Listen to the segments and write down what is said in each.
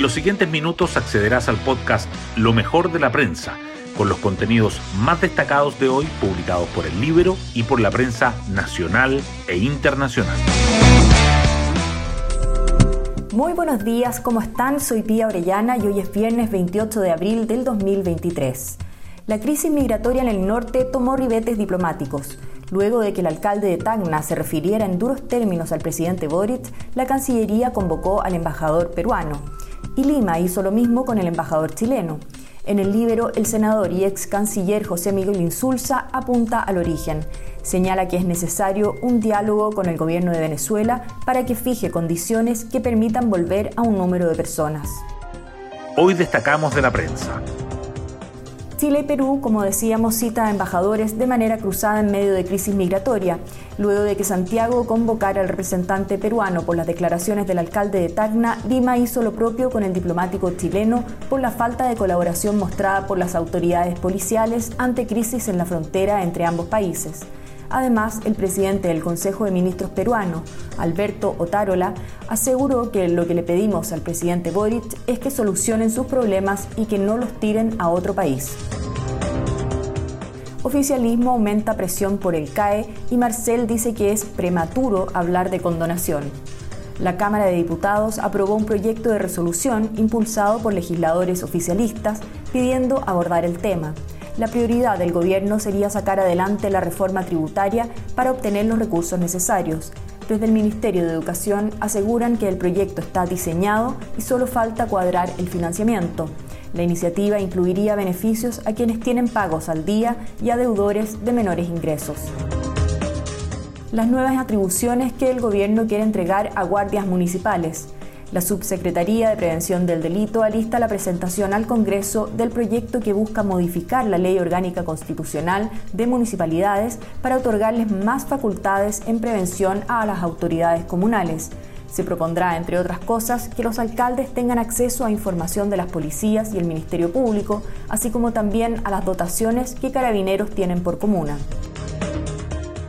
En los siguientes minutos accederás al podcast Lo mejor de la prensa, con los contenidos más destacados de hoy publicados por el libro y por la prensa nacional e internacional. Muy buenos días, ¿cómo están? Soy Pía Orellana y hoy es viernes 28 de abril del 2023. La crisis migratoria en el norte tomó ribetes diplomáticos. Luego de que el alcalde de Tacna se refiriera en duros términos al presidente Boric, la Cancillería convocó al embajador peruano. Y Lima hizo lo mismo con el embajador chileno. En el libro, el senador y ex canciller José Miguel Insulza apunta al origen. Señala que es necesario un diálogo con el gobierno de Venezuela para que fije condiciones que permitan volver a un número de personas. Hoy destacamos de la prensa. Chile y Perú, como decíamos, cita a embajadores de manera cruzada en medio de crisis migratoria, luego de que Santiago convocara al representante peruano por las declaraciones del alcalde de Tacna, Lima hizo lo propio con el diplomático chileno por la falta de colaboración mostrada por las autoridades policiales ante crisis en la frontera entre ambos países. Además, el presidente del Consejo de Ministros peruano, Alberto Otárola, aseguró que lo que le pedimos al presidente Boric es que solucionen sus problemas y que no los tiren a otro país. Oficialismo aumenta presión por el CAE y Marcel dice que es prematuro hablar de condonación. La Cámara de Diputados aprobó un proyecto de resolución impulsado por legisladores oficialistas pidiendo abordar el tema. La prioridad del gobierno sería sacar adelante la reforma tributaria para obtener los recursos necesarios. Desde el Ministerio de Educación aseguran que el proyecto está diseñado y solo falta cuadrar el financiamiento. La iniciativa incluiría beneficios a quienes tienen pagos al día y a deudores de menores ingresos. Las nuevas atribuciones que el gobierno quiere entregar a guardias municipales. La Subsecretaría de Prevención del Delito alista la presentación al Congreso del proyecto que busca modificar la Ley Orgánica Constitucional de Municipalidades para otorgarles más facultades en prevención a las autoridades comunales. Se propondrá, entre otras cosas, que los alcaldes tengan acceso a información de las policías y el Ministerio Público, así como también a las dotaciones que carabineros tienen por comuna.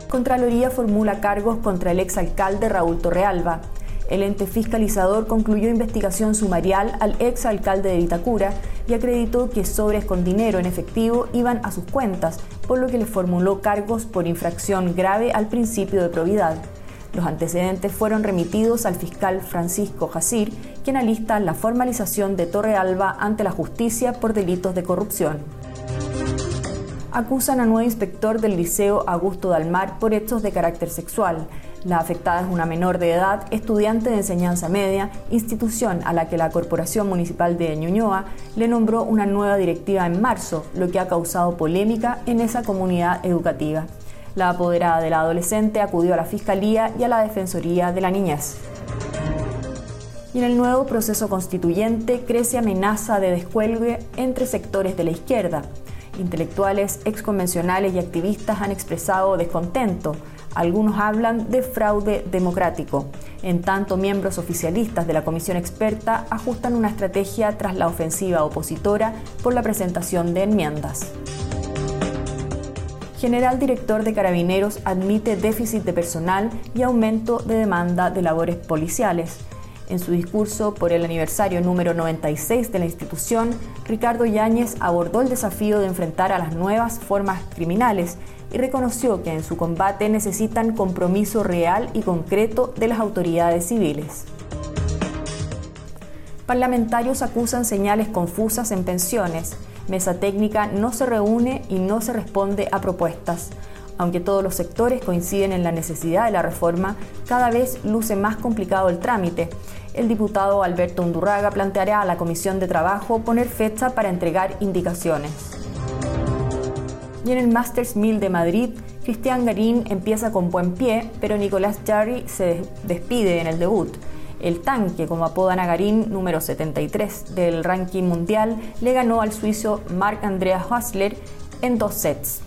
Contraloría formula cargos contra el exalcalde Raúl Torrealba. El ente fiscalizador concluyó investigación sumarial al exalcalde de Vitacura y acreditó que sobres con dinero en efectivo iban a sus cuentas, por lo que le formuló cargos por infracción grave al principio de probidad. Los antecedentes fueron remitidos al fiscal Francisco Jacir, quien alista la formalización de Torrealba ante la justicia por delitos de corrupción. Acusan a nuevo inspector del Liceo Augusto Dalmar por hechos de carácter sexual. La afectada es una menor de edad, estudiante de enseñanza media, institución a la que la Corporación Municipal de Ñuñoa le nombró una nueva directiva en marzo, lo que ha causado polémica en esa comunidad educativa. La apoderada de la adolescente acudió a la Fiscalía y a la Defensoría de la Niñez. Y en el nuevo proceso constituyente crece amenaza de descuelgue entre sectores de la izquierda. Intelectuales, exconvencionales y activistas han expresado descontento. Algunos hablan de fraude democrático. En tanto, miembros oficialistas de la comisión experta ajustan una estrategia tras la ofensiva opositora por la presentación de enmiendas general director de Carabineros admite déficit de personal y aumento de demanda de labores policiales. En su discurso por el aniversario número 96 de la institución, Ricardo Yáñez abordó el desafío de enfrentar a las nuevas formas criminales y reconoció que en su combate necesitan compromiso real y concreto de las autoridades civiles. Parlamentarios acusan señales confusas en pensiones mesa técnica no se reúne y no se responde a propuestas. Aunque todos los sectores coinciden en la necesidad de la reforma, cada vez luce más complicado el trámite. El diputado Alberto Undurraga planteará a la Comisión de Trabajo poner fecha para entregar indicaciones. Y en el Masters 1000 de Madrid, Cristian Garín empieza con buen pie, pero Nicolás Jarry se despide en el debut. El tanque, como apodan a Garín, número 73 del ranking mundial, le ganó al suizo Marc Andreas Hasler en dos sets.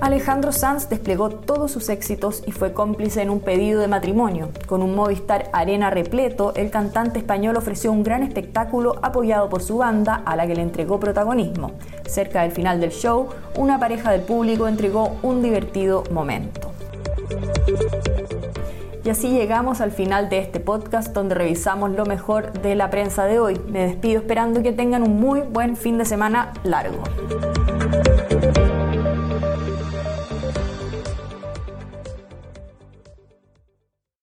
Alejandro Sanz desplegó todos sus éxitos y fue cómplice en un pedido de matrimonio. Con un Movistar Arena repleto, el cantante español ofreció un gran espectáculo apoyado por su banda, a la que le entregó protagonismo. Cerca del final del show, una pareja del público entregó un divertido momento. Y así llegamos al final de este podcast donde revisamos lo mejor de la prensa de hoy. Me despido esperando que tengan un muy buen fin de semana largo.